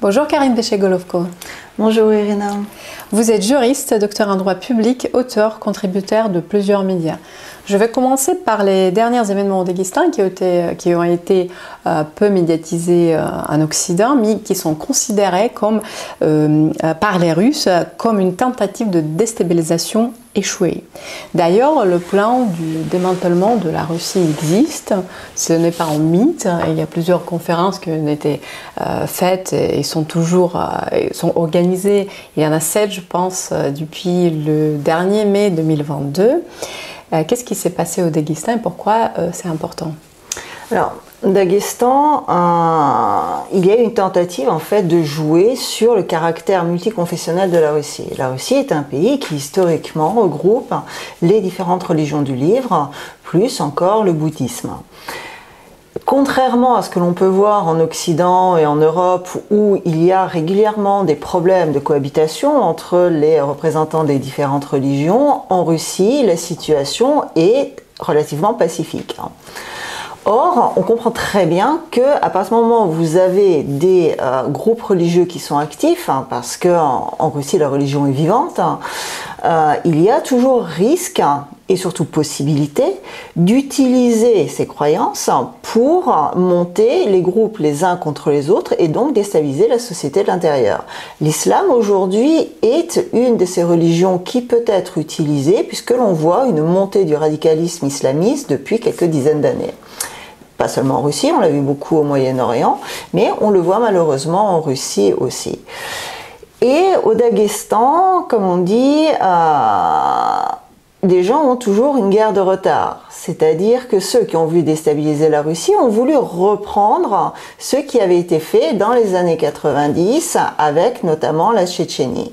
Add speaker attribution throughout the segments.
Speaker 1: Bonjour Karine Péché-Golovko.
Speaker 2: Bonjour Irina.
Speaker 1: Vous êtes juriste, docteur en droit public, auteur, contributeur de plusieurs médias. Je vais commencer par les derniers événements au Daghestan qui ont été, euh, peu médiatisés euh, en Occident, mais qui sont considérés euh, par les Russes comme une tentative de déstabilisation échouée. D'ailleurs, le plan du démantèlement de la Russie existe. Ce n'est pas un mythe. Il y a plusieurs conférences qui ont été faites et sont toujours sont organisées. Il y en a sept, je pense, depuis le dernier mai 2022. Euh, qu'est-ce qui s'est passé au Daghestan et pourquoi euh, c'est important?
Speaker 2: Alors, Daghestan, il y a une tentative en fait de jouer sur le caractère multiconfessionnel de la Russie. La Russie est un pays qui historiquement regroupe les différentes religions du livre, plus encore le bouddhisme. Contrairement à ce que l'on peut voir en Occident et en Europe, où il y a régulièrement des problèmes de cohabitation entre les représentants des différentes religions, en Russie, la situation est relativement pacifique. Or, on comprend très bien que à partir du moment où vous avez des euh, groupes religieux qui sont actifs, hein, parce qu'en en, Russie la religion est vivante, euh, il y a toujours risque et surtout possibilité d'utiliser ces croyances pour monter les groupes les uns contre les autres et donc déstabiliser la société de l'intérieur. L'islam aujourd'hui est une de ces religions qui peut être utilisée puisque l'on voit une montée du radicalisme islamiste depuis quelques dizaines d'années pas seulement en Russie, on l'a vu beaucoup au Moyen-Orient, mais on le voit malheureusement en Russie aussi. Et au Daghestan, comme on dit, euh, des gens ont toujours une guerre de retard. C'est-à-dire que ceux qui ont voulu déstabiliser la Russie ont voulu reprendre ce qui avait été fait dans les années 90 avec notamment la Tchétchénie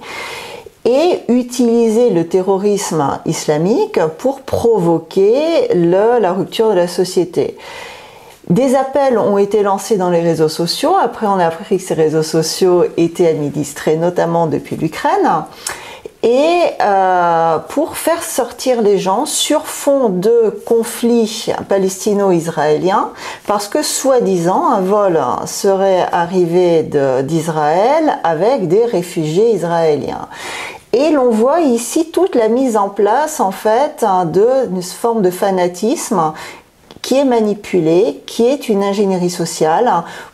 Speaker 2: et utiliser le terrorisme islamique pour provoquer la rupture de la société. Des appels ont été lancés dans les réseaux sociaux. Après, on a appris que ces réseaux sociaux étaient administrés notamment depuis l'Ukraine et euh, pour faire sortir les gens sur fond de conflit palestino-israélien, parce que soi-disant un vol serait arrivé d'Israël avec des réfugiés israéliens. Et l'on voit ici toute la mise en place en fait d'une forme de fanatisme qui est manipulée, qui est une ingénierie sociale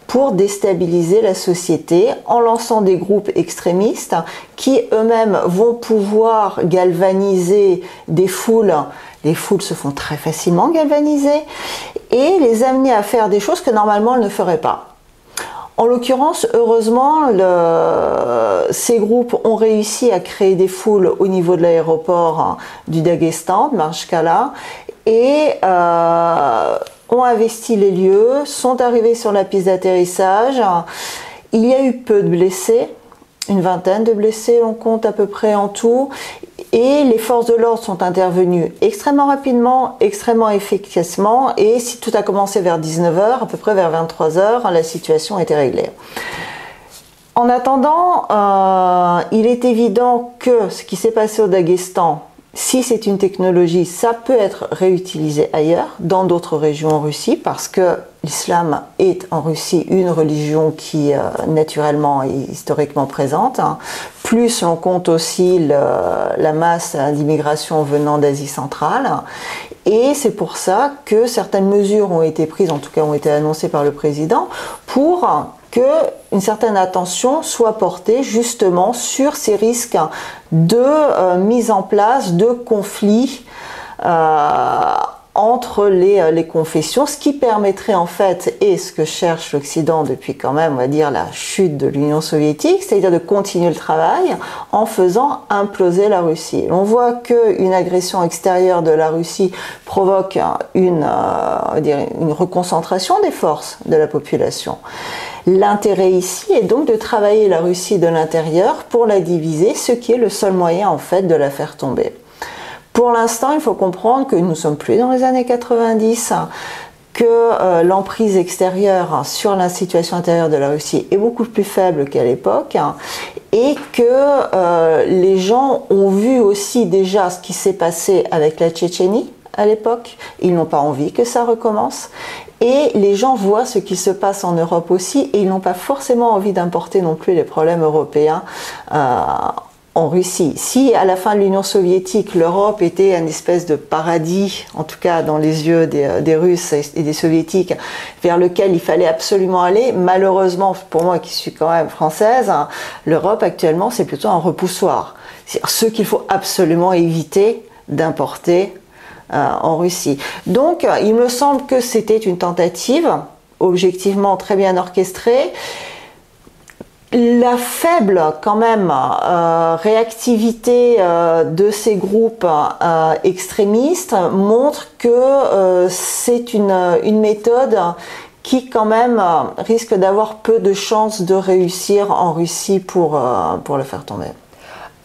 Speaker 2: pour déstabiliser la société en lançant des groupes extrémistes qui eux-mêmes vont pouvoir galvaniser des foules. Les foules se font très facilement galvaniser et les amener à faire des choses que normalement elles ne feraient pas. En l'occurrence, heureusement, ces groupes ont réussi à créer des foules au niveau de l'aéroport du Daghestan, de Marshkala, et euh, ont investi les lieux, sont arrivés sur la piste d'atterrissage. Il y a eu peu de blessés, une vingtaine de blessés, on compte à peu près en tout. Et les forces de l'ordre sont intervenues extrêmement rapidement, extrêmement efficacement. Et si tout a commencé vers 19h, à peu près vers 23h, la situation était réglée. En attendant, euh, il est évident que ce qui s'est passé au Daghestan, si c'est une technologie, ça peut être réutilisé ailleurs, dans d'autres régions en Russie, parce que l'islam est en Russie une religion qui euh, naturellement est historiquement présente. Hein. Plus on compte aussi la masse d'immigration venant d'Asie centrale. Et c'est pour ça que certaines mesures ont été prises, en tout cas ont été annoncées par le président, pour qu'une certaine attention soit portée justement sur ces risques de euh, mise en place de conflits euh, entre les, euh, les, confessions, ce qui permettrait en fait, et ce que cherche l'Occident depuis quand même, on va dire, la chute de l'Union soviétique, c'est-à-dire de continuer le travail en faisant imploser la Russie. On voit qu'une agression extérieure de la Russie provoque une, une reconcentration des forces de la population. L'intérêt ici est donc de travailler la Russie de l'intérieur pour la diviser, ce qui est le seul moyen en fait de la faire tomber. Pour l'instant, il faut comprendre que nous ne sommes plus dans les années 90, que euh, l'emprise extérieure sur la situation intérieure de la Russie est beaucoup plus faible qu'à l'époque et que euh, les gens ont vu aussi déjà ce qui s'est passé avec la Tchétchénie à l'époque. Ils n'ont pas envie que ça recommence Et les gens voient ce qui se passe en Europe aussi et ils n'ont pas forcément envie d'importer non plus les problèmes européens en Russie. Si à la fin de l'Union soviétique, l'Europe était une espèce de paradis, en tout cas dans les yeux des, Russes et des Soviétiques, vers lequel il fallait absolument aller, malheureusement pour moi qui suis quand même française, hein, l'Europe actuellement c'est plutôt un repoussoir. C'est ce qu'il faut absolument éviter d'importer euh, en Russie. Donc il me semble que c'était une tentative objectivement très bien orchestrée la faible quand même euh, réactivité euh, de ces groupes euh, extrémistes montre que c'est une, méthode qui quand même risque d'avoir peu de chances de réussir en Russie pour le faire tomber.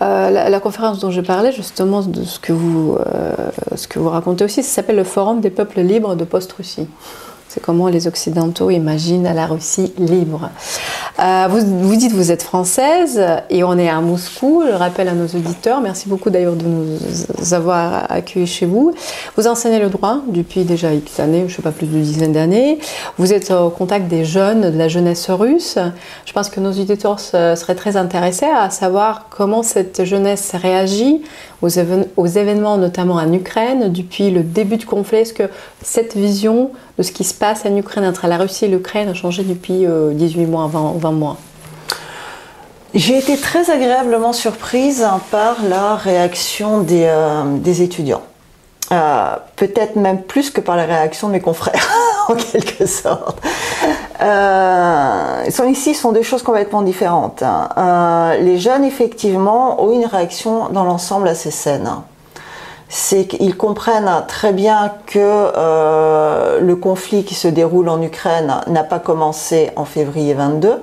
Speaker 1: La, la, conférence dont je parlais, justement, de ce que vous, ce que vous racontez aussi, s'appelle le Forum des peuples libres de Post-Russie. Comment les Occidentaux imaginent la Russie libre. Euh, vous, vous dites vous êtes française et on est à Moscou. Je rappelle à nos auditeurs, merci beaucoup d'ailleurs de nous avoir accueillis chez vous. Vous enseignez le droit depuis déjà X années, je ne sais pas plus d'une dizaine d'années. Vous êtes au contact des jeunes, de la jeunesse russe. Je pense que nos auditeurs seraient très intéressés à savoir comment cette jeunesse réagit aux, aux événements, notamment en Ukraine, depuis le début du conflit. Est-ce que cette vision de ce qui se passe en Ukraine entre la Russie et l'Ukraine a changé depuis 18 euh, mois, 20, 20 mois
Speaker 2: j'ai été très agréablement surprise par la réaction des, euh, étudiants. Euh, peut-être même plus que par la réaction de mes confrères, en quelque sorte. Euh, ici sont deux choses complètement différentes. les jeunes, effectivement, ont une réaction dans l'ensemble assez saine c'est qu'ils comprennent très bien que euh, le conflit qui se déroule en Ukraine n'a pas commencé en février 22.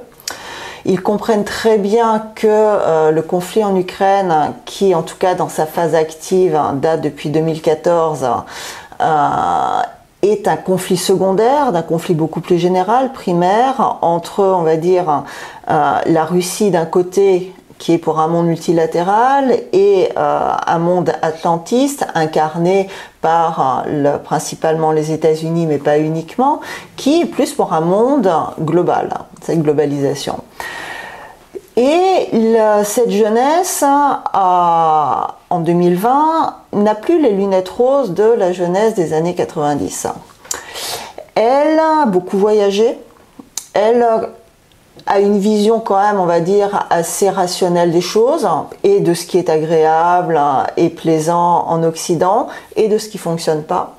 Speaker 2: Ils comprennent très bien que euh, le conflit en Ukraine, qui en tout cas dans sa phase active date depuis 2014, euh, est un conflit secondaire, d'un conflit beaucoup plus général, primaire, entre, on va dire, la Russie d'un côté qui est pour un monde multilatéral et euh, un monde atlantiste incarné par euh, principalement les États-Unis, mais pas uniquement, qui est plus pour un monde global, cette globalisation. Et cette jeunesse, en 2020, n'a plus les lunettes roses de la jeunesse des années 90. Elle a beaucoup voyagé, elle a une vision quand même, on va dire, assez rationnelle des choses et de ce qui est agréable et plaisant en Occident et de ce qui fonctionne pas.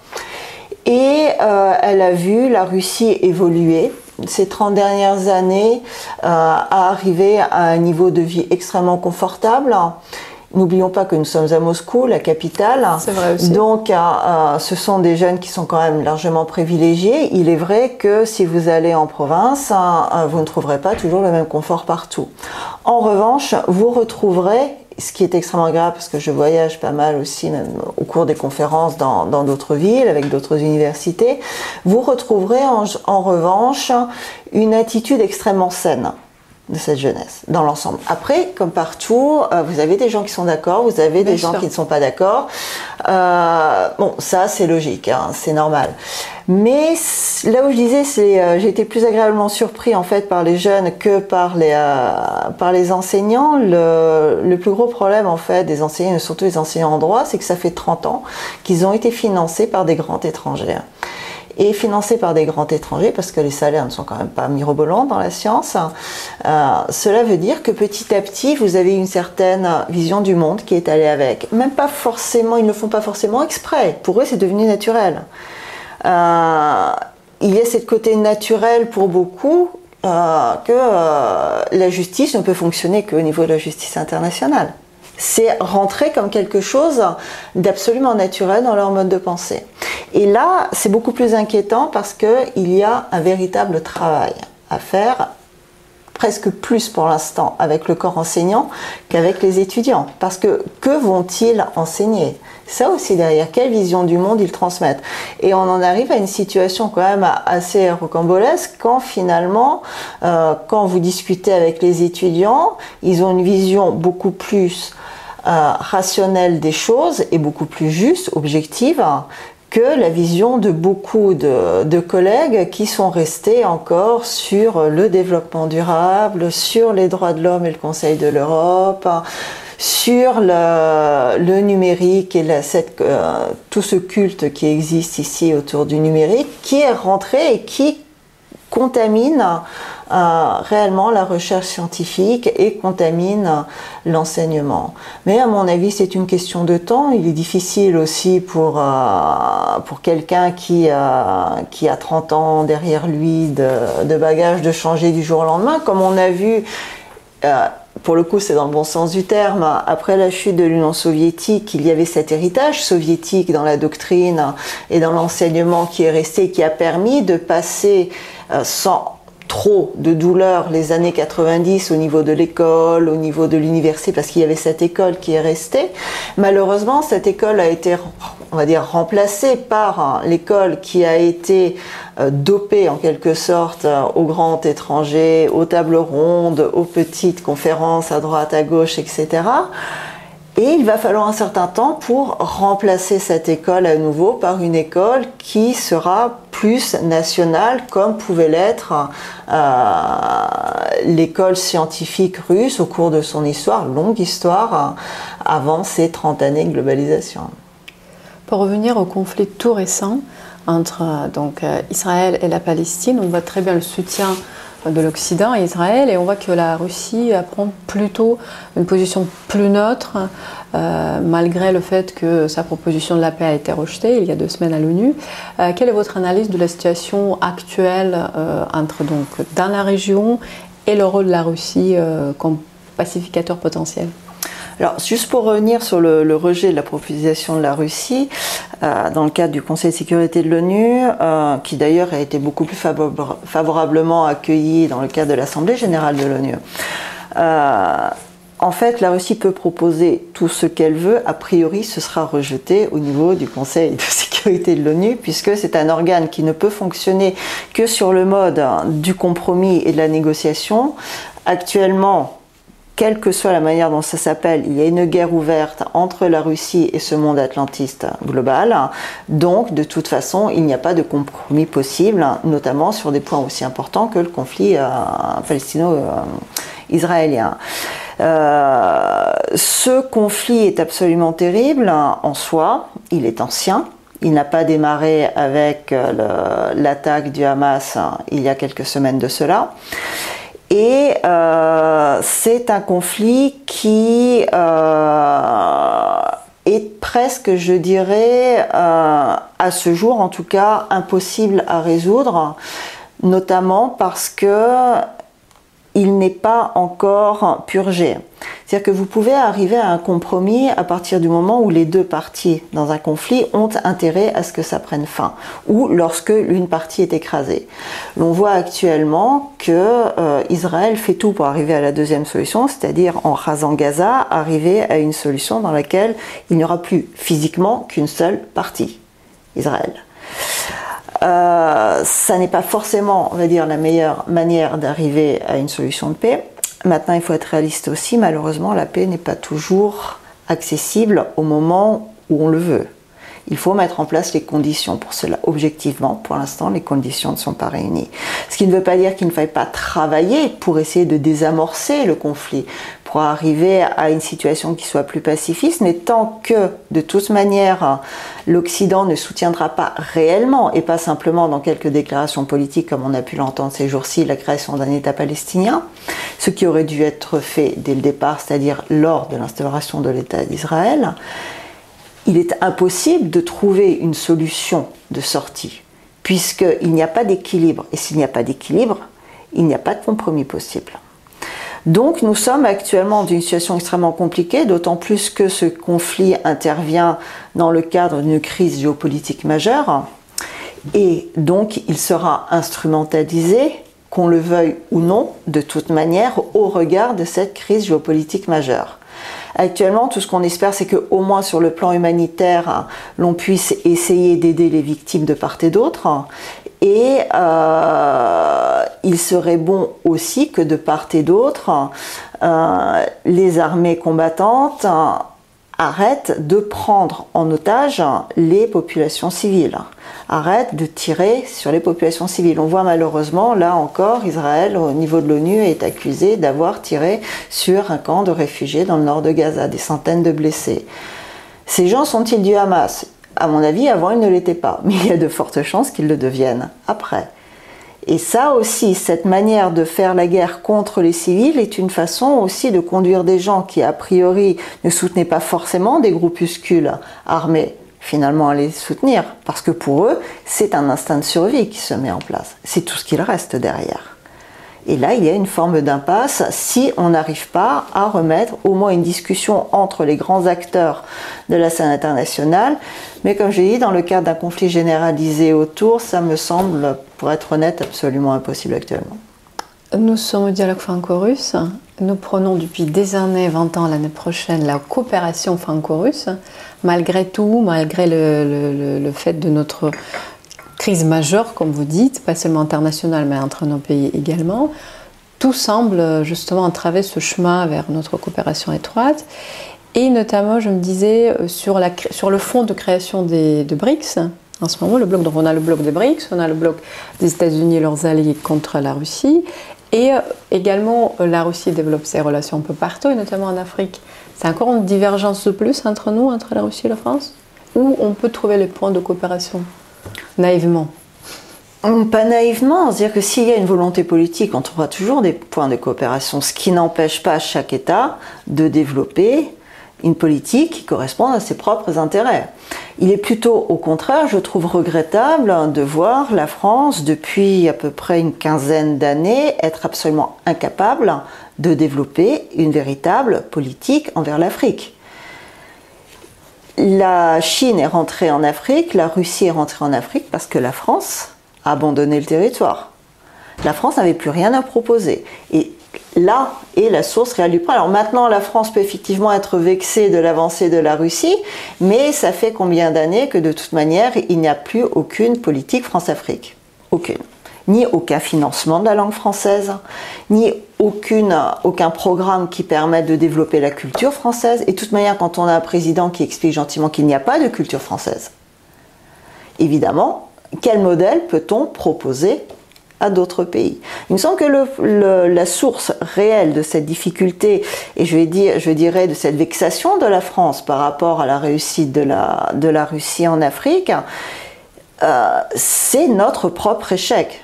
Speaker 2: Et euh, elle a vu la Russie évoluer ces 30 dernières années euh, à arriver à un niveau de vie extrêmement confortable N'oublions pas que nous sommes à Moscou, la capitale.
Speaker 1: C'est vrai aussi.
Speaker 2: Donc, euh, euh, ce sont des jeunes qui sont quand même largement privilégiés. Il est vrai que si vous allez en province, euh, vous ne trouverez pas toujours le même confort partout. En revanche, vous retrouverez ce qui est extrêmement grave parce que je voyage pas mal aussi, même au cours des conférences dans d'autres villes, avec d'autres universités, vous retrouverez en revanche une attitude extrêmement saine de cette jeunesse dans l'ensemble. Après, comme partout, euh, vous avez des gens qui sont d'accord, vous avez des gens qui ne sont pas d'accord. Euh, bon, ça c'est logique, hein, c'est normal. Mais là où je disais, c'est euh, j'ai été plus agréablement surpris en fait par les jeunes que par les par les enseignants. Le, le, plus gros problème en fait des enseignants, surtout les enseignants en droit, c'est que ça fait 30 ans qu'ils ont été financés par des grands étrangers et financé par des grands étrangers, parce que les salaires ne sont quand même pas mirobolants dans la science, euh, cela veut dire que petit à petit, vous avez une certaine vision du monde qui est allée avec. Même pas forcément, ils ne le font pas forcément exprès. Pour eux, c'est devenu naturel. Euh, il y a cette côté naturel pour beaucoup euh, que la justice ne peut fonctionner qu'au niveau de la justice internationale c'est rentrer comme quelque chose d'absolument naturel dans leur mode de pensée. Et là, c'est beaucoup plus inquiétant parce qu'il y a un véritable travail à faire presque plus pour l'instant avec le corps enseignant qu'avec les étudiants. Parce que que vont-ils enseigner? Ça aussi derrière, quelle vision du monde ils transmettent? Et on en arrive à une situation quand même assez rocambolesque quand finalement, euh, quand vous discutez avec les étudiants, ils ont une vision beaucoup plus euh, rationnelle des choses et beaucoup plus juste, objective, que la vision de beaucoup de, collègues qui sont restés encore sur le développement durable, sur les droits de l'homme et le Conseil de l'Europe, sur le, numérique et euh, tout ce culte qui existe ici autour du numérique, qui est rentré et qui contamine réellement la recherche scientifique et contamine l'enseignement. Mais à mon avis, c'est une question de temps. Il est difficile aussi pour, euh, pour quelqu'un qui, qui a 30 ans derrière lui de, de bagages de changer du jour au lendemain, comme on a vu pour le coup, c'est dans le bon sens du terme. Après la chute de l'Union soviétique, il y avait cet héritage soviétique dans la doctrine et dans l'enseignement qui est resté, qui a permis de passer euh, sans trop de douleur les années 90 au niveau de l'école, au niveau de l'université, parce qu'il y avait cette école qui est restée. Malheureusement, cette école a été, on va dire, remplacée par l'école qui a été euh, dopée en quelque sorte euh, aux grands étrangers, aux tables rondes, aux petites conférences à droite, à gauche, etc. Et il va falloir un certain temps pour remplacer cette école à nouveau par une école qui sera plus nationale, comme pouvait l'être euh, l'école scientifique russe au cours de son histoire, longue histoire, avant ces 30 années de globalisation.
Speaker 1: Pour revenir au conflit tout récent entre donc, euh, Israël et la Palestine, on voit très bien le soutien de l'Occident Israël et on voit que la Russie prend plutôt une position plus neutre euh, malgré le fait que sa proposition de la paix a été rejetée il y a deux semaines à l'ONU. Euh, quelle est votre analyse de la situation actuelle euh, entre donc dans la région et le rôle de la Russie comme pacificateur potentiel?
Speaker 2: Alors, juste pour revenir sur le, rejet de la proposition de la Russie, dans le cadre du Conseil de sécurité de l'ONU, euh, qui d'ailleurs a été beaucoup plus favorablement accueilli dans le cadre de l'Assemblée générale de l'ONU. Euh, en fait, la Russie peut proposer tout ce qu'elle veut. A priori, ce sera rejeté au niveau du Conseil de sécurité de l'ONU, puisque c'est un organe qui ne peut fonctionner que sur le mode du compromis et de la négociation. Actuellement, quelle que soit la manière dont ça s'appelle, il y a une guerre ouverte entre la Russie et ce monde atlantiste global. Donc, de toute façon, il n'y a pas de compromis possible, notamment sur des points aussi importants que le conflit euh, palestino-israélien. Euh, ce conflit est absolument terrible en soi, il est ancien, il n'a pas démarré avec euh, l'attaque du Hamas il y a quelques semaines de cela. Et euh, c'est un conflit qui euh, est presque, je dirais, euh, à ce jour en tout cas, impossible à résoudre, notamment parce que il n'est pas encore purgé. C'est-à-dire que vous pouvez arriver à un compromis à partir du moment où les deux parties dans un conflit ont intérêt à ce que ça prenne fin, ou lorsque l'une partie est écrasée. L'on voit actuellement que euh, Israël fait tout pour arriver à la deuxième solution, c'est-à-dire en rasant Gaza, arriver à une solution dans laquelle il n'y aura plus physiquement qu'une seule partie, Israël. Euh, ça n'est pas forcément, on va dire, la meilleure manière d'arriver à une solution de paix. Maintenant, il faut être réaliste aussi. Malheureusement, la paix n'est pas toujours accessible au moment où on le veut. Il faut mettre en place les conditions pour cela. Objectivement, pour l'instant, les conditions ne sont pas réunies. Ce qui ne veut pas dire qu'il ne faille pas travailler pour essayer de désamorcer le conflit, pour arriver à une situation qui soit plus pacifiste, mais tant que, de toute manière, l'Occident ne soutiendra pas réellement, et pas simplement dans quelques déclarations politiques, comme on a pu l'entendre ces jours-ci, la création d'un État palestinien, ce qui aurait dû être fait dès le départ, c'est-à-dire lors de l'instauration de l'État d'Israël, il est impossible de trouver une solution de sortie, puisqu'il n'y a pas d'équilibre. Et s'il n'y a pas d'équilibre, il n'y a pas de compromis possible. Donc nous sommes actuellement dans une situation extrêmement compliquée, d'autant plus que ce conflit intervient dans le cadre d'une crise géopolitique majeure. Et donc il sera instrumentalisé, qu'on le veuille ou non, de toute manière, au regard de cette crise géopolitique majeure. Actuellement, tout ce qu'on espère, c'est qu'au moins sur le plan humanitaire, l'on puisse essayer d'aider les victimes de part et d'autre. Et euh, il serait bon aussi que de part et d'autre, euh, les armées combattantes arrête de prendre en otage les populations civiles, arrête de tirer sur les populations civiles. On voit malheureusement, là encore, Israël, au niveau de l'ONU, est accusé d'avoir tiré sur un camp de réfugiés dans le nord de Gaza, des centaines de blessés. Ces gens sont-ils du Hamas? À mon avis, avant, ils ne l'étaient pas, mais il y a de fortes chances qu'ils le deviennent après. Et ça aussi, cette manière de faire la guerre contre les civils est une façon aussi de conduire des gens qui, a priori, ne soutenaient pas forcément des groupuscules armés, finalement à les soutenir, parce que pour eux, c'est un instinct de survie qui se met en place. C'est tout ce qu'il reste derrière. Et là, il y a une forme d'impasse si on n'arrive pas à remettre au moins une discussion entre les grands acteurs de la scène internationale. Mais comme j'ai dit, dans le cadre d'un conflit généralisé autour, ça me semble, pour être honnête, absolument impossible actuellement.
Speaker 1: Nous sommes au dialogue franco-russe. Nous prenons depuis des années, 20 ans l'année prochaine, la coopération franco-russe. Malgré tout, malgré le, le fait de notre crise majeure, comme vous dites, pas seulement internationale, mais entre nos pays également, tout semble justement entraver ce chemin vers notre coopération étroite. Et notamment, je me disais, euh, sur, le fond de création des, de BRICS, en ce moment, le bloc, donc on a le bloc des BRICS, on a le bloc des États-Unis et leurs alliés contre la Russie, et euh, également euh, la Russie développe ses relations un peu partout, et notamment en Afrique. C'est encore une divergence de plus entre nous, entre la Russie et la France? Où on peut trouver les points de coopération? Naïvement
Speaker 2: pas naïvement, c'est-à-dire que s'il y a une volonté politique, on trouvera toujours des points de coopération, ce qui n'empêche pas chaque État de développer une politique qui corresponde à ses propres intérêts. Il est plutôt au contraire, je trouve regrettable de voir la France, depuis à peu près une quinzaine d'années, être absolument incapable de développer une véritable politique envers l'Afrique la Chine est rentrée en Afrique, la Russie est rentrée en Afrique parce que la France a abandonné le territoire. La France n'avait plus rien à proposer. Et là est la source réelle du problème. Alors maintenant, la France peut effectivement être vexée de l'avancée de la Russie, mais ça fait combien d'années que de toute manière, il n'y a plus aucune politique France-Afrique? Aucune ni aucun financement de la langue française, ni aucun programme qui permette de développer la culture française. Et de toute manière, quand on a un président qui explique gentiment qu'il n'y a pas de culture française, évidemment, quel modèle peut-on proposer à d'autres pays? Il me semble que la source réelle de cette difficulté, et je, dirais de cette vexation de la France par rapport à la réussite de la, de la Russie en Afrique, euh, c'est notre propre échec.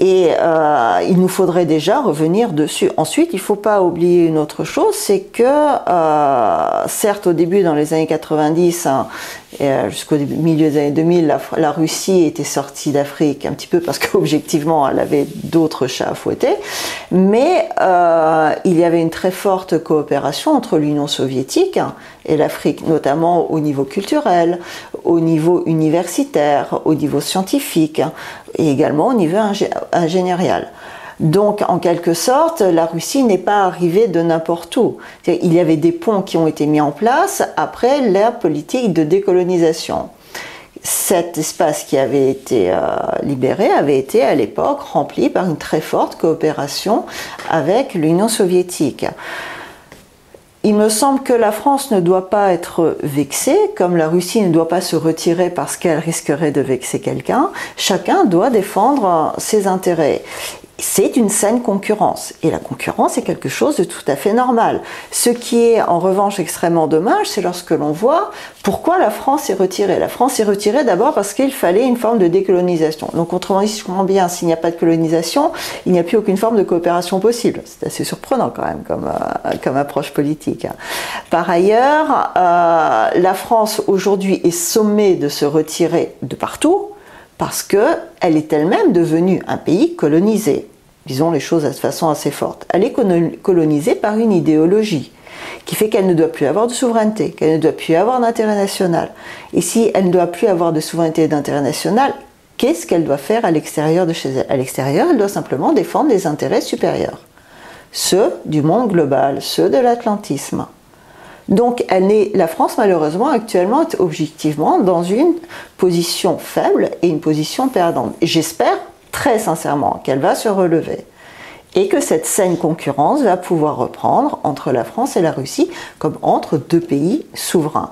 Speaker 2: Et euh, il nous faudrait déjà revenir dessus. Ensuite, il ne faut pas oublier une autre chose, c'est que, euh, certes, au début, dans les années 90, hein, euh, jusqu'au milieu des années 2000, la, Russie était sortie d'Afrique un petit peu parce qu'objectivement, elle avait d'autres chats à fouetter. Mais euh, il y avait une très forte coopération entre l'Union soviétique et l'Afrique, notamment au niveau culturel, au niveau universitaire, au niveau scientifique et également au niveau ingénierial. Donc, en quelque sorte, la Russie n'est pas arrivée de n'importe où. Il y avait des ponts qui ont été mis en place après l'ère politique de décolonisation. Cet espace qui avait été euh, libéré avait été à l'époque rempli par une très forte coopération avec l'Union soviétique. Il me semble que la France ne doit pas être vexée, comme la Russie ne doit pas se retirer parce qu'elle risquerait de vexer quelqu'un. Chacun doit défendre ses intérêts c'est une saine concurrence. Et la concurrence est quelque chose de tout à fait normal. Ce qui est en revanche extrêmement dommage, c'est lorsque l'on voit pourquoi la France est retirée. La France est retirée d'abord parce qu'il fallait une forme de décolonisation. Donc autrement dit, si je comprends bien, s'il n'y a pas de colonisation, il n'y a plus aucune forme de coopération possible. C'est assez surprenant quand même comme, euh, comme approche politique. Par ailleurs, euh, la France aujourd'hui est sommée de se retirer de partout parce qu'elle est elle-même devenue un pays colonisé. Disons les choses de façon assez forte. Elle est colonisée par une idéologie qui fait qu'elle ne doit plus avoir de souveraineté, qu'elle ne doit plus avoir d'intérêt national. Et si elle ne doit plus avoir de souveraineté et d'intérêt national, qu'est-ce qu'elle doit faire à l'extérieur de chez elle? À l'extérieur, elle doit simplement défendre les intérêts supérieurs, ceux du monde global, ceux de l'atlantisme. Donc elle la France malheureusement actuellement est objectivement dans une position faible et une position perdante. J'espère très sincèrement qu'elle va se relever et que cette saine concurrence va pouvoir reprendre entre la France et la Russie comme entre deux pays souverains.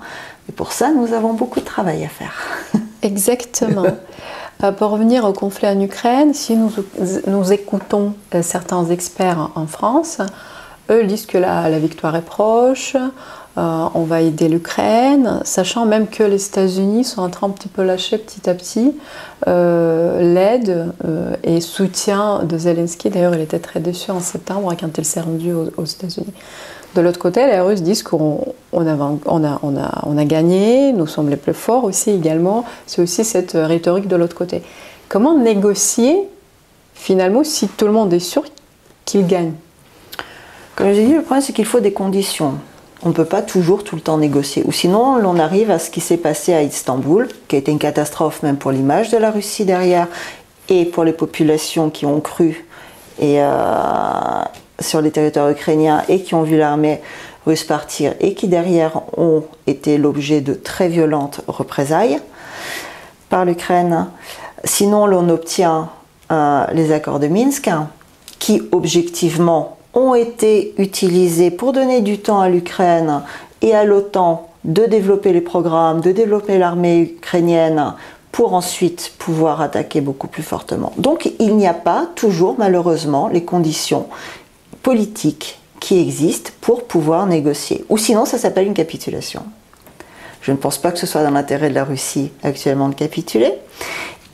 Speaker 2: Et pour ça, nous avons beaucoup de travail à faire.
Speaker 1: Exactement. Euh, pour revenir au conflit en Ukraine, si nous, écoutons euh, certains experts en France, eux disent que la victoire est proche, euh, on va aider l'Ukraine, sachant même que les États-Unis sont en train un petit peu lâcher petit à petit euh, l'aide euh, et soutien de Zelensky. D'ailleurs, il était très déçu en septembre quand il s'est rendu aux, États-Unis. De l'autre côté, les Russes disent qu'on a, gagné, nous sommes les plus forts aussi également. C'est aussi cette rhétorique de l'autre côté. Comment négocier finalement si tout le monde est sûr qu'il gagne?
Speaker 2: Comme j'ai dit, le problème c'est qu'il faut des conditions on ne peut pas toujours tout le temps négocier. Ou sinon, on arrive à ce qui s'est passé à Istanbul, qui a été une catastrophe même pour l'image de la Russie derrière et pour les populations qui ont cru euh, sur les territoires ukrainiens et qui ont vu l'armée russe partir et qui derrière ont été l'objet de très violentes représailles par l'Ukraine. Sinon, l'on obtient euh, les accords de Minsk qui objectivement ont été utilisés pour donner du temps à l'Ukraine et à l'OTAN de développer les programmes, de développer l'armée ukrainienne pour ensuite pouvoir attaquer beaucoup plus fortement. Donc il n'y a pas toujours malheureusement les conditions politiques qui existent pour pouvoir négocier. Ou sinon ça s'appelle une capitulation. Je ne pense pas que ce soit dans l'intérêt de la Russie actuellement de capituler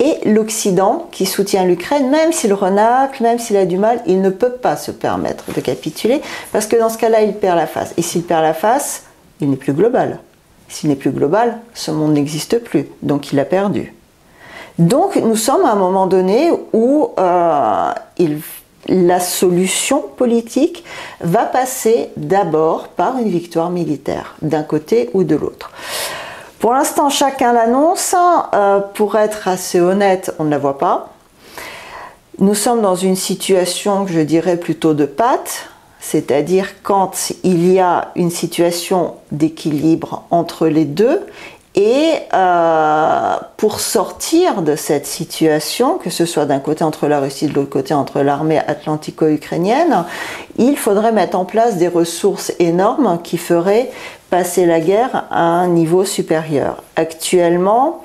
Speaker 2: et l'Occident qui soutient l'Ukraine, même s'il renacle, même s'il a du mal, il ne peut pas se permettre de capituler, parce que dans ce cas-là, il perd la face. Et s'il perd la face, il n'est plus global. S'il n'est plus global, ce monde n'existe plus, donc il a perdu. Donc nous sommes à un moment donné où euh, la solution politique va passer d'abord par une victoire militaire, d'un côté ou de l'autre. Pour l'instant, chacun l'annonce. Euh, pour être assez honnête, on ne la voit pas. Nous sommes dans une situation que je dirais plutôt de pâte, c'est-à-dire quand il y a une situation d'équilibre entre les deux, et euh, pour sortir de cette situation, que ce soit d'un côté entre la Russie, de l'autre côté entre l'armée atlantico-ukrainienne, il faudrait mettre en place des ressources énormes qui feraient passer la guerre à un niveau supérieur. Actuellement,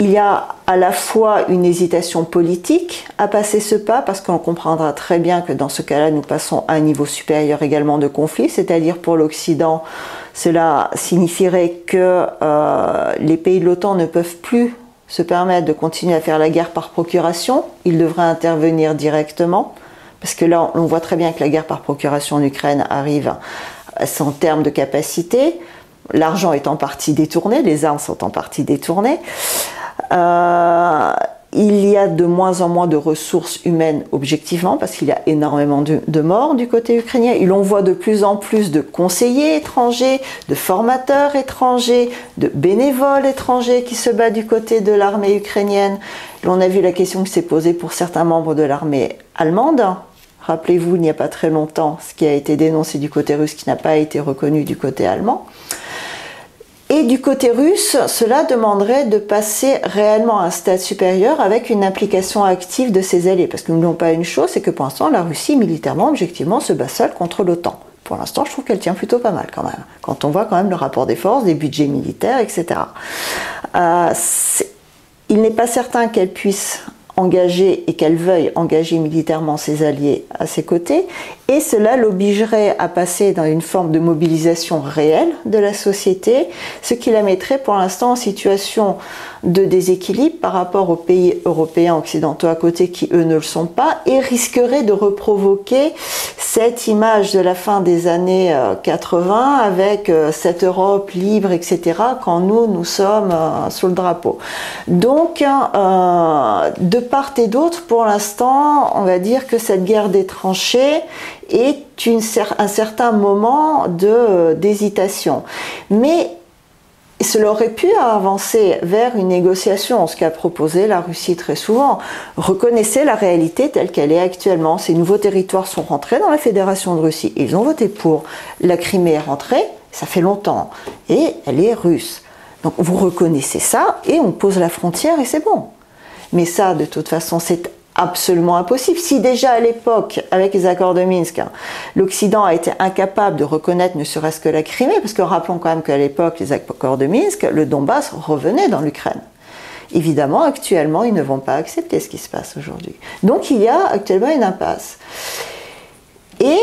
Speaker 2: il y a à la fois une hésitation politique à passer ce pas, parce qu'on comprendra très bien que dans ce cas-là, nous passons à un niveau supérieur également de conflit, c'est-à-dire pour l'Occident, cela signifierait que euh, les pays de l'OTAN ne peuvent plus se permettre de continuer à faire la guerre par procuration, ils devraient intervenir directement, parce que là, on voit très bien que la guerre par procuration en Ukraine arrive son terme de capacité. L'argent est en partie détourné, les armes sont en partie détournées. Euh, il y a de moins en moins de ressources humaines objectivement parce qu'il y a énormément de, morts du côté ukrainien. Il on voit de plus en plus de conseillers étrangers, de formateurs étrangers, de bénévoles étrangers qui se battent du côté de l'armée ukrainienne. On a vu la question qui s'est posée pour certains membres de l'armée allemande. Rappelez-vous, il n'y a pas très longtemps, ce qui a été dénoncé du côté russe qui n'a pas été reconnu du côté allemand. Et du côté russe, cela demanderait de passer réellement à un stade supérieur avec une implication active de ses alliés. Parce que nous n'oublions pas une chose, c'est que pour l'instant, la Russie, militairement, objectivement, se bat seule contre l'OTAN. Pour l'instant, je trouve qu'elle tient plutôt pas mal quand même. Quand on voit quand même le rapport des forces, des budgets militaires, etc. Euh, il n'est pas certain qu'elle puisse engager et qu'elle veuille engager militairement ses alliés à ses côtés, et cela l'obligerait à passer dans une forme de mobilisation réelle de la société, ce qui la mettrait pour l'instant en situation de déséquilibre par rapport aux pays européens occidentaux à côté qui eux ne le sont pas, et risquerait de reprovoquer cette image de la fin des années 80 euh, avec euh, cette Europe libre, etc., quand nous, nous sommes euh, sous le drapeau. Donc, de part et d'autre, pour l'instant, on va dire que cette guerre des tranchées est un certain moment d'hésitation. Mais cela aurait pu avancer vers une négociation, ce qu'a proposé la Russie très souvent. Reconnaissez la réalité telle qu'elle est actuellement. Ces nouveaux territoires sont rentrés dans la Fédération de Russie. Ils ont voté pour. La Crimée est rentrée, ça fait longtemps, et elle est russe. Donc vous reconnaissez ça et on pose la frontière et c'est bon. Mais ça, de toute façon, c'est absolument impossible. Si déjà à l'époque, avec les accords de Minsk, l'Occident a été incapable de reconnaître ne serait-ce que la Crimée, parce que rappelons quand même qu'à l'époque, les accords de Minsk, le Donbass revenait dans l'Ukraine. Évidemment, actuellement, ils ne vont pas accepter ce qui se passe aujourd'hui. Donc il y a actuellement une impasse. Et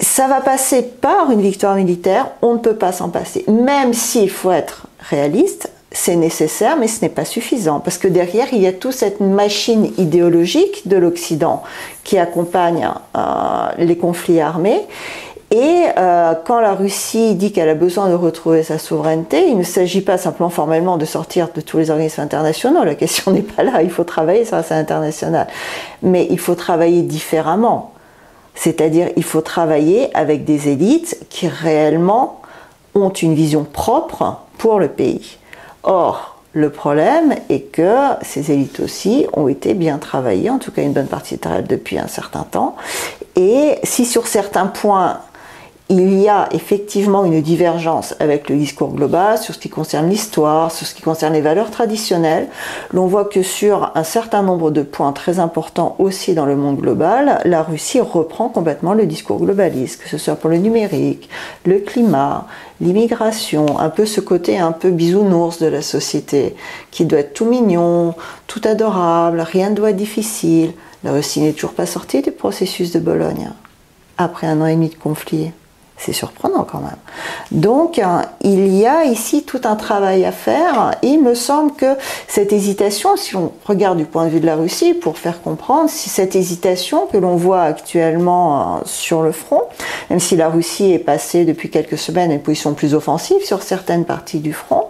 Speaker 2: ça va passer par une victoire militaire, on ne peut pas s'en passer. Même s'il faut être réaliste, c'est nécessaire, mais ce n'est pas suffisant, parce que derrière, il y a toute cette machine idéologique de l'Occident qui accompagne euh, les conflits armés. Et euh, quand la Russie dit qu'elle a besoin de retrouver sa souveraineté, il ne s'agit pas simplement formellement de sortir de tous les organismes internationaux, la question n'est pas là, il faut travailler sur la scène internationale, mais il faut travailler différemment. C'est-à-dire, il faut travailler avec des élites qui réellement ont une vision propre pour le pays. Or, le problème est que ces élites aussi ont été bien travaillées, en tout cas une bonne partie d'elles depuis un certain temps. Et si sur certains points il y a effectivement une divergence avec le discours global sur ce qui concerne l'histoire, sur ce qui concerne les valeurs traditionnelles. L'on voit que sur un certain nombre de points très importants aussi dans le monde global, la Russie reprend complètement le discours globaliste, que ce soit pour le numérique, le climat, l'immigration, un peu ce côté un peu bisounours de la société, qui doit être tout mignon, tout adorable, rien ne doit être difficile. La Russie n'est toujours pas sortie du processus de Bologne, après un an et demi de conflit. C'est surprenant quand même. Donc, euh, il y a ici tout un travail à faire. il me semble que cette hésitation, si on regarde du point de vue de la Russie, pour faire comprendre, si cette hésitation que l'on voit actuellement euh, sur le front, même si la Russie est passée depuis quelques semaines à une position plus offensive sur certaines parties du front,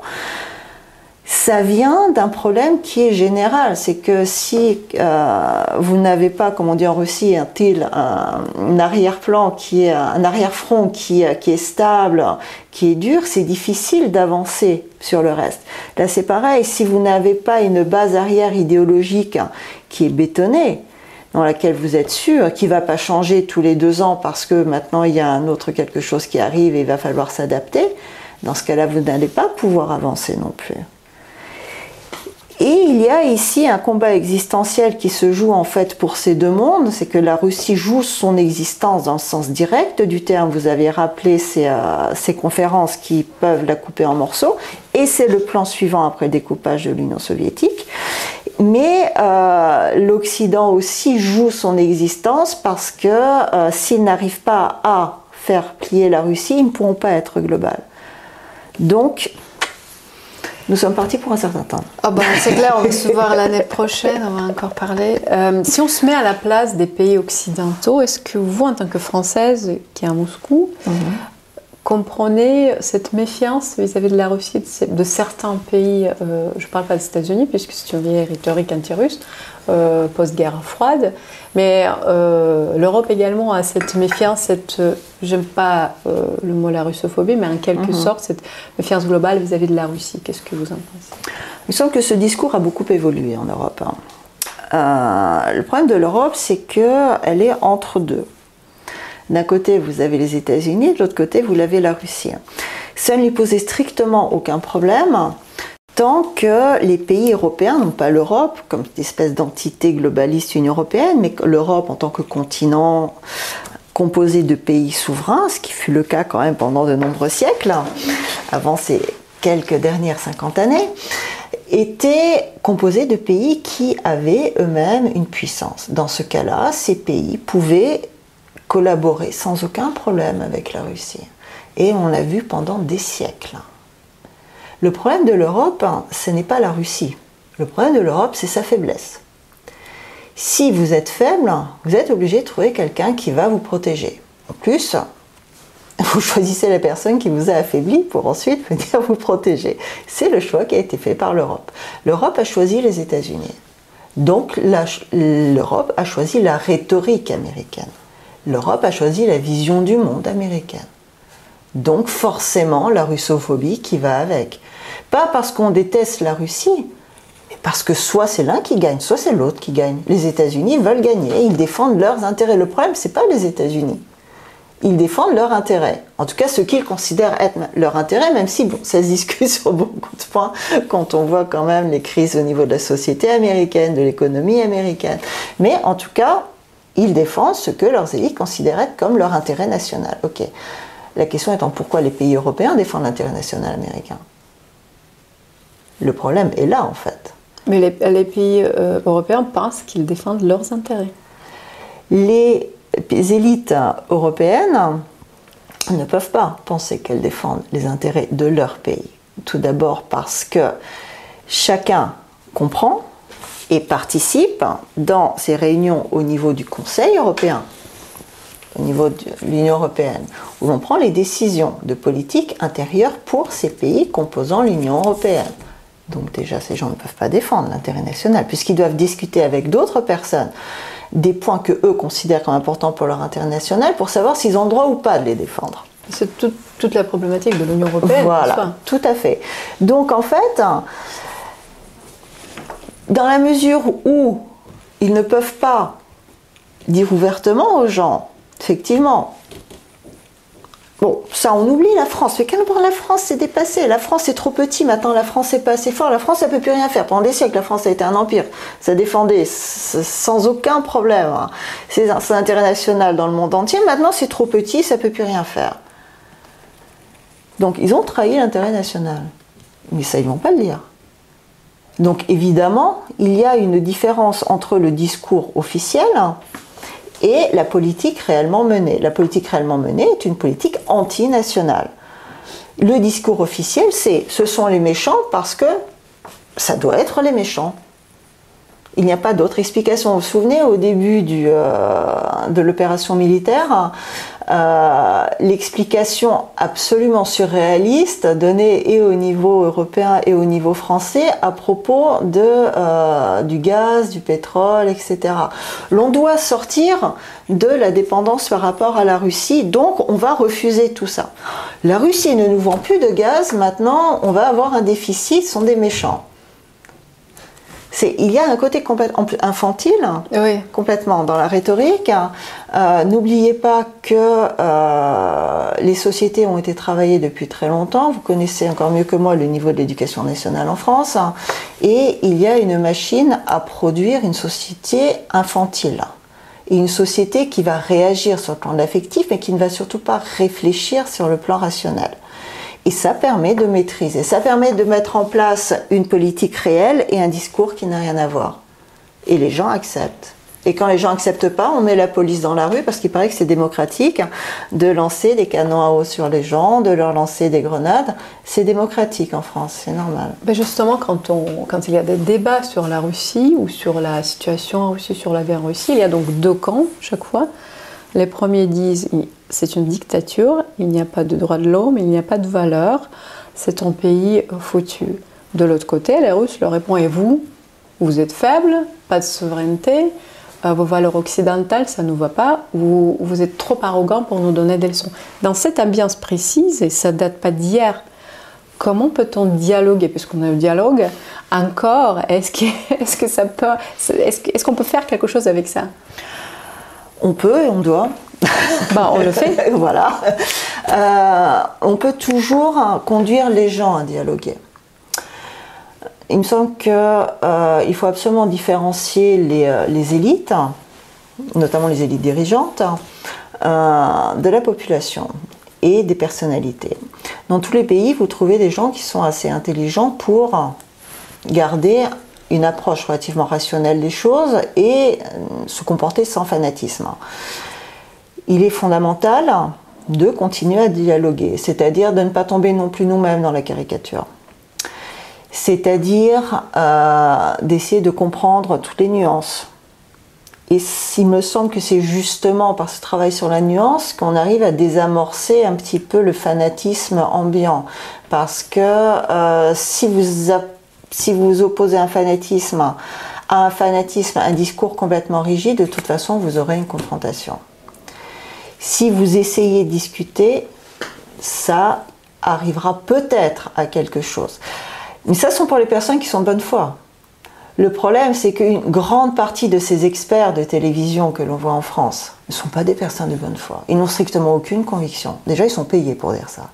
Speaker 2: ça vient d'un problème qui est général. C'est que si euh, vous n'avez pas, comme on dit en Russie, un un, arrière-plan qui est un arrière-front qui, qui, est stable, qui est dur, c'est difficile d'avancer sur le reste. Là, c'est pareil. Si vous n'avez pas une base arrière idéologique qui est bétonnée, dans laquelle vous êtes sûr, qui ne va pas changer tous les deux ans parce que maintenant il y a un autre quelque chose qui arrive et il va falloir s'adapter, dans ce cas-là, vous n'allez pas pouvoir avancer non plus. Et il y a ici un combat existentiel qui se joue en fait pour ces deux mondes, c'est que la Russie joue son existence dans le sens direct du terme. Vous avez rappelé ces, euh, ces conférences qui peuvent la couper en morceaux, et c'est le plan suivant après le découpage de l'Union soviétique. Mais euh, l'Occident aussi joue son existence parce que euh, s'il n'arrive pas à faire plier la Russie, ils ne pourront pas être global. Donc, nous sommes partis pour un certain temps.
Speaker 1: Ah bah, c'est clair, on va se voir l'année prochaine, on va encore parler. Euh, si on se met à la place des pays occidentaux, est-ce que vous, en tant que Française qui est à Moscou, mhm comprenez cette méfiance vis-à-vis de la Russie de, certains pays, euh, je ne parle pas des États-Unis puisque c'est une vieille rhétorique anti-russe, post-guerre froide, mais euh, l'Europe également a cette méfiance, cette, j'aime pas le mot la russophobie, mais en quelque mhm. sorte cette méfiance globale vis-à-vis de la Russie. Qu'est-ce que vous en pensez?
Speaker 2: Il me semble que ce discours a beaucoup évolué en Europe. Hein. le problème de l'Europe, c'est qu'elle est entre deux. D'un côté, vous avez les États-Unis, de l'autre côté, vous l'avez la Russie. Ça ne lui posait strictement aucun problème tant que les pays européens, non pas l'Europe comme espèce d'entité globaliste Union européenne, mais l'Europe en tant que continent composé de pays souverains, ce qui fut le cas quand même pendant de nombreux siècles, avant ces quelques dernières cinquante années, était composé de pays qui avaient eux-mêmes une puissance. Dans ce cas-là, ces pays pouvaient collaborer sans aucun problème avec la Russie. Et on l'a vu pendant des siècles. Le problème de l'Europe, hein, ce n'est pas la Russie. Le problème de l'Europe, c'est sa faiblesse. Si vous êtes faible, vous êtes obligé de trouver quelqu'un qui va vous protéger. En plus, vous choisissez la personne qui vous a affaibli pour ensuite venir vous protéger. C'est le choix qui a été fait par l'Europe. L'Europe a choisi les États-Unis. Donc l'Europe a choisi la rhétorique américaine l'Europe a choisi la vision du monde américaine. Donc forcément la russophobie qui va avec. Pas parce qu'on déteste la Russie, mais parce que soit c'est l'un qui gagne, soit c'est l'autre qui gagne. Les États-Unis veulent gagner, ils défendent leurs intérêts. Le problème, c'est pas les États-Unis. ils défendent leur intérêt. En tout cas, ce qu'ils considèrent être leur intérêt, même si bon, ça se discute sur beaucoup de points quand on voit quand même les crises au niveau de la société américaine, de l'économie américaine. Mais en tout cas, ils défendent ce que leurs élites considèrent être comme leur intérêt national. La question étant pourquoi les pays européens défendent l'intérêt national américain? Le problème est là en fait.
Speaker 1: Mais les, pays euh, européens pensent qu'ils défendent leurs intérêts.
Speaker 2: Les élites européennes ne peuvent pas penser qu'elles défendent les intérêts de leur pays. Tout d'abord parce que chacun comprend et participe dans ces réunions au niveau du Conseil européen, au niveau de l'Union européenne, où l'on prend les décisions de politique intérieure pour ces pays composant l'Union européenne. Donc déjà, ces gens ne peuvent pas défendre l'intérêt national, puisqu'ils doivent discuter avec d'autres personnes des points que eux considèrent comme importants pour leur intérêt national pour savoir s'ils ont le droit ou pas de les défendre.
Speaker 1: C'est toute la problématique de l'Union européenne.
Speaker 2: Voilà, tout à fait. Donc en fait, dans la mesure où ils ne peuvent pas dire ouvertement aux gens, effectivement, Bon, ça, on oublie la France. Mais point la France s'est dépassée? La France est trop petit, maintenant la France n'est pas assez fort. La France, elle peut plus rien faire. Pendant des siècles, la France a été un empire. Ça défendait sans aucun problème ses, intérêts nationaux dans le monde entier. Maintenant, c'est trop petit, ça peut plus rien faire. Donc, ils ont trahi l'intérêt national. Mais ça, ils vont pas le dire. Donc, évidemment, il y a une différence entre le discours officiel et la politique réellement menée. La politique réellement menée est une politique antinationale. Le discours officiel, c'est ce sont les méchants parce que ça doit être les méchants. Il n'y a pas d'autre explication. Vous vous souvenez, au début euh, de l'opération militaire, euh, l'explication absolument surréaliste donnée et au niveau européen et au niveau français à propos euh, du gaz, du pétrole, etc. L'on doit sortir de la dépendance par rapport à la Russie, donc on va refuser tout ça. La Russie ne nous vend plus de gaz, maintenant on va avoir un déficit, ce sont des méchants il y a un côté infantile, complètement dans la rhétorique. Euh, n'oubliez pas que euh, les sociétés ont été travaillées depuis très longtemps. Vous connaissez encore mieux que moi le niveau de l'éducation nationale en France. Et il y a une machine à produire une société infantile. Et une société qui va réagir sur le plan affectif, mais qui ne va surtout pas réfléchir sur le plan rationnel. Et ça permet de maîtriser, ça permet de mettre en place une politique réelle et un discours qui n'a rien à voir. Et les gens acceptent. Et quand les gens n'acceptent pas, on met la police dans la rue parce qu'il paraît que c'est démocratique de lancer des canons à eau sur les gens, de leur lancer des grenades. C'est démocratique en France, c'est normal.
Speaker 1: Mais justement, quand, quand il y a des débats sur la Russie ou sur la situation en Russie, sur la guerre en Russie, il y a donc deux camps chaque fois. Les premiers disent c'est une dictature, il n'y a pas de droit de l'homme, il n'y a pas de valeur, c'est un pays foutu. De l'autre côté, les Russes leur répondent et vous, vous êtes faibles, pas de souveraineté, euh, vos valeurs occidentales, ça ne nous va pas, vous, vous êtes trop arrogant pour nous donner des leçons. Dans cette ambiance précise, et ça date pas d'hier, comment peut-on dialoguer, puisqu'on a le dialogue, encore Est-ce est peut, est-ce qu'on peut faire quelque chose avec ça?
Speaker 2: On peut et on doit.
Speaker 1: Bah, on le fait.
Speaker 2: voilà. Euh, on peut toujours conduire les gens à dialoguer. Il me semble qu'il euh, faut absolument différencier les, euh, les, élites, notamment les élites dirigeantes, de la population et des personnalités. Dans tous les pays, vous trouvez des gens qui sont assez intelligents pour garder une approche relativement rationnelle des choses et se comporter sans fanatisme il est fondamental de continuer à dialoguer, c'est-à-dire de ne pas tomber non plus nous-mêmes dans la caricature. C'est-à-dire euh, d'essayer de comprendre toutes les nuances. Et il me semble que c'est justement par ce travail sur la nuance qu'on arrive à désamorcer un petit peu le fanatisme ambiant. Parce que euh, si, vous si vous opposez un fanatisme à un fanatisme, un discours complètement rigide, de toute façon, vous aurez une confrontation. Si vous essayez de discuter, ça arrivera peut-être à quelque chose. Mais ça, sont pour les personnes qui sont de bonne foi. Le problème, c'est qu'une grande partie de ces experts de télévision que l'on voit en France ne sont pas des personnes de bonne foi. Ils n'ont strictement aucune conviction. Déjà, ils sont payés pour dire ça.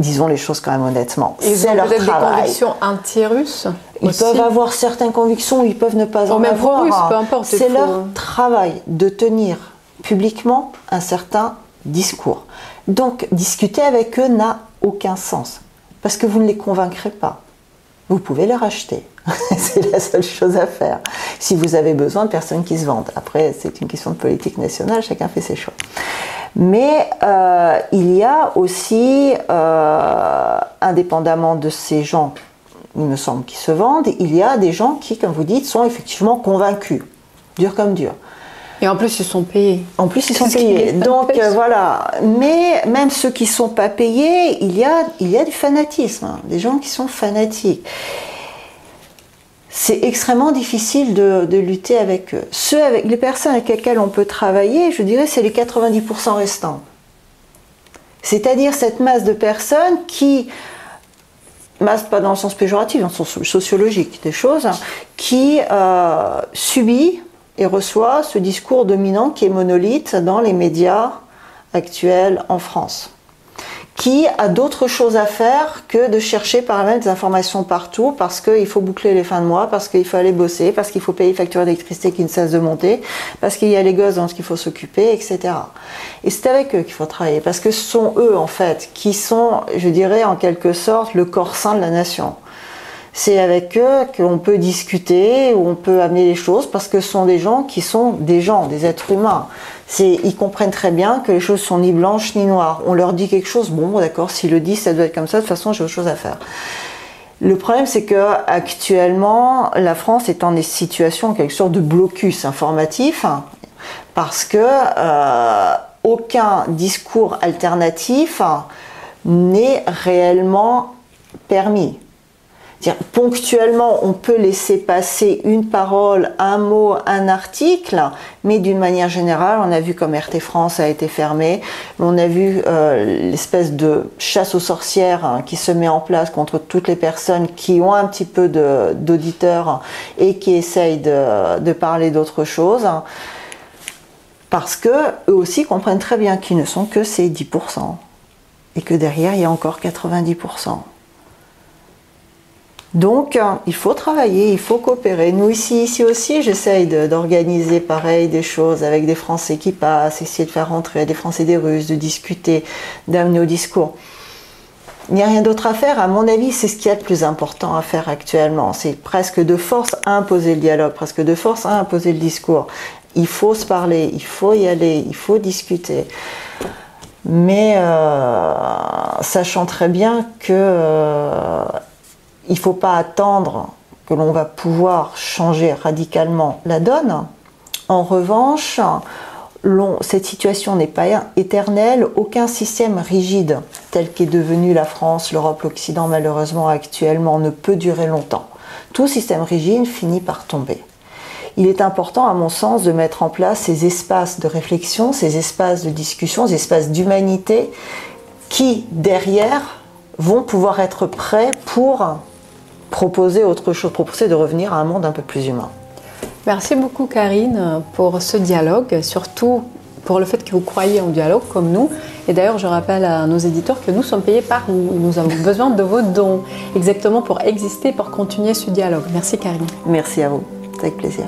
Speaker 2: Disons les choses quand même honnêtement.
Speaker 1: Ils ont peut-être des convictions anti-russes
Speaker 2: Ils peuvent avoir certaines convictions, ils peuvent ne pas en avoir.
Speaker 1: peu importe.
Speaker 2: C'est leur travail de tenir publiquement un certain discours. Donc, discuter avec eux n'a aucun sens. Parce que vous ne les convaincrez pas. Vous pouvez les racheter. c'est la seule chose à faire. Si vous avez besoin de personnes qui se vendent. Après, c'est une question de politique nationale, chacun fait ses choix. Mais euh, il y a aussi, euh, indépendamment de ces gens, il me semble, qui se vendent, il y a des gens qui, comme vous dites, sont effectivement convaincus. Dur comme dur.
Speaker 1: Et en plus, ils sont payés.
Speaker 2: En plus, ils sont payés. Donc euh, voilà. Mais même ceux qui ne sont pas payés, il y a, il y a du fanatisme. Hein. Des gens qui sont fanatiques. C'est extrêmement difficile de, lutter avec eux. Ceux avec les personnes avec lesquelles on peut travailler, je dirais, c'est les 90% restants. C'est-à-dire cette masse de personnes qui, masse pas dans le sens péjoratif, dans le sens sociologique des choses, qui euh, subit et reçoit ce discours dominant qui est monolithe dans les médias actuels en France qui a d'autres choses à faire que de chercher par là des informations partout parce qu'il faut boucler les fins de mois, parce qu'il faut aller bosser, parce qu'il faut payer les factures d'électricité qui ne cessent de monter, parce qu'il y a les gosses dont il faut s'occuper, etc. Et c'est avec eux qu'il faut travailler parce que ce sont eux, en fait, qui sont, je dirais, en quelque sorte, le corps sain de la nation c'est avec eux qu'on peut discuter, où on peut amener les choses, parce que ce sont des gens qui sont des gens, des êtres humains. Ils comprennent très bien que les choses sont ni blanches ni noires. On leur dit quelque chose, bon, d'accord, s'ils le disent, ça doit être comme ça, de toute façon, j'ai autre chose à faire. Le problème, c'est que actuellement, la France est en situation, en quelque sorte, de blocus informatif, parce que euh, aucun discours alternatif n'est réellement permis ponctuellement, on peut laisser passer une parole, un mot, un article, mais d'une manière générale, on a vu comme RT France a été fermé, on a vu euh, l'espèce de chasse aux sorcières hein, qui se met en place contre toutes les personnes qui ont un petit peu d'auditeurs et qui essayent de, parler d'autre chose, parce que eux aussi comprennent très bien qu'ils ne sont que ces 10%, et que derrière, il y a encore 90%. Donc, il faut travailler, il faut coopérer. Nous, ici, ici aussi, j'essaye d'organiser pareil des choses avec des Français qui passent, essayer de faire rentrer des Français des Russes, de discuter, d'amener au discours. Il n'y a rien d'autre à faire. À mon avis, c'est ce qu'il y a de plus important à faire actuellement. C'est presque de force à imposer le dialogue, presque de force à imposer le discours. Il faut se parler, il faut y aller, il faut discuter. Mais euh, sachant très bien que euh, il ne faut pas attendre que l'on va pouvoir changer radicalement la donne. En revanche, cette situation n'est pas éternelle, aucun système rigide tel qu'est devenu la France, l'Europe, l'Occident malheureusement actuellement ne peut durer longtemps. Tout système rigide finit par tomber. Il est important à mon sens de mettre en place ces espaces de réflexion, ces espaces de discussion, ces espaces d'humanité qui derrière vont pouvoir être prêts pour proposer autre chose, proposer de revenir à un monde un peu plus humain.
Speaker 1: Merci beaucoup Karine pour ce dialogue, surtout pour le fait que vous croyez en dialogue comme nous. Et d'ailleurs, je rappelle à nos éditeurs que nous sommes payés par vous. Nous avons besoin de vos dons, exactement pour exister, pour continuer ce dialogue. Merci Karine.
Speaker 2: Merci à vous, avec plaisir.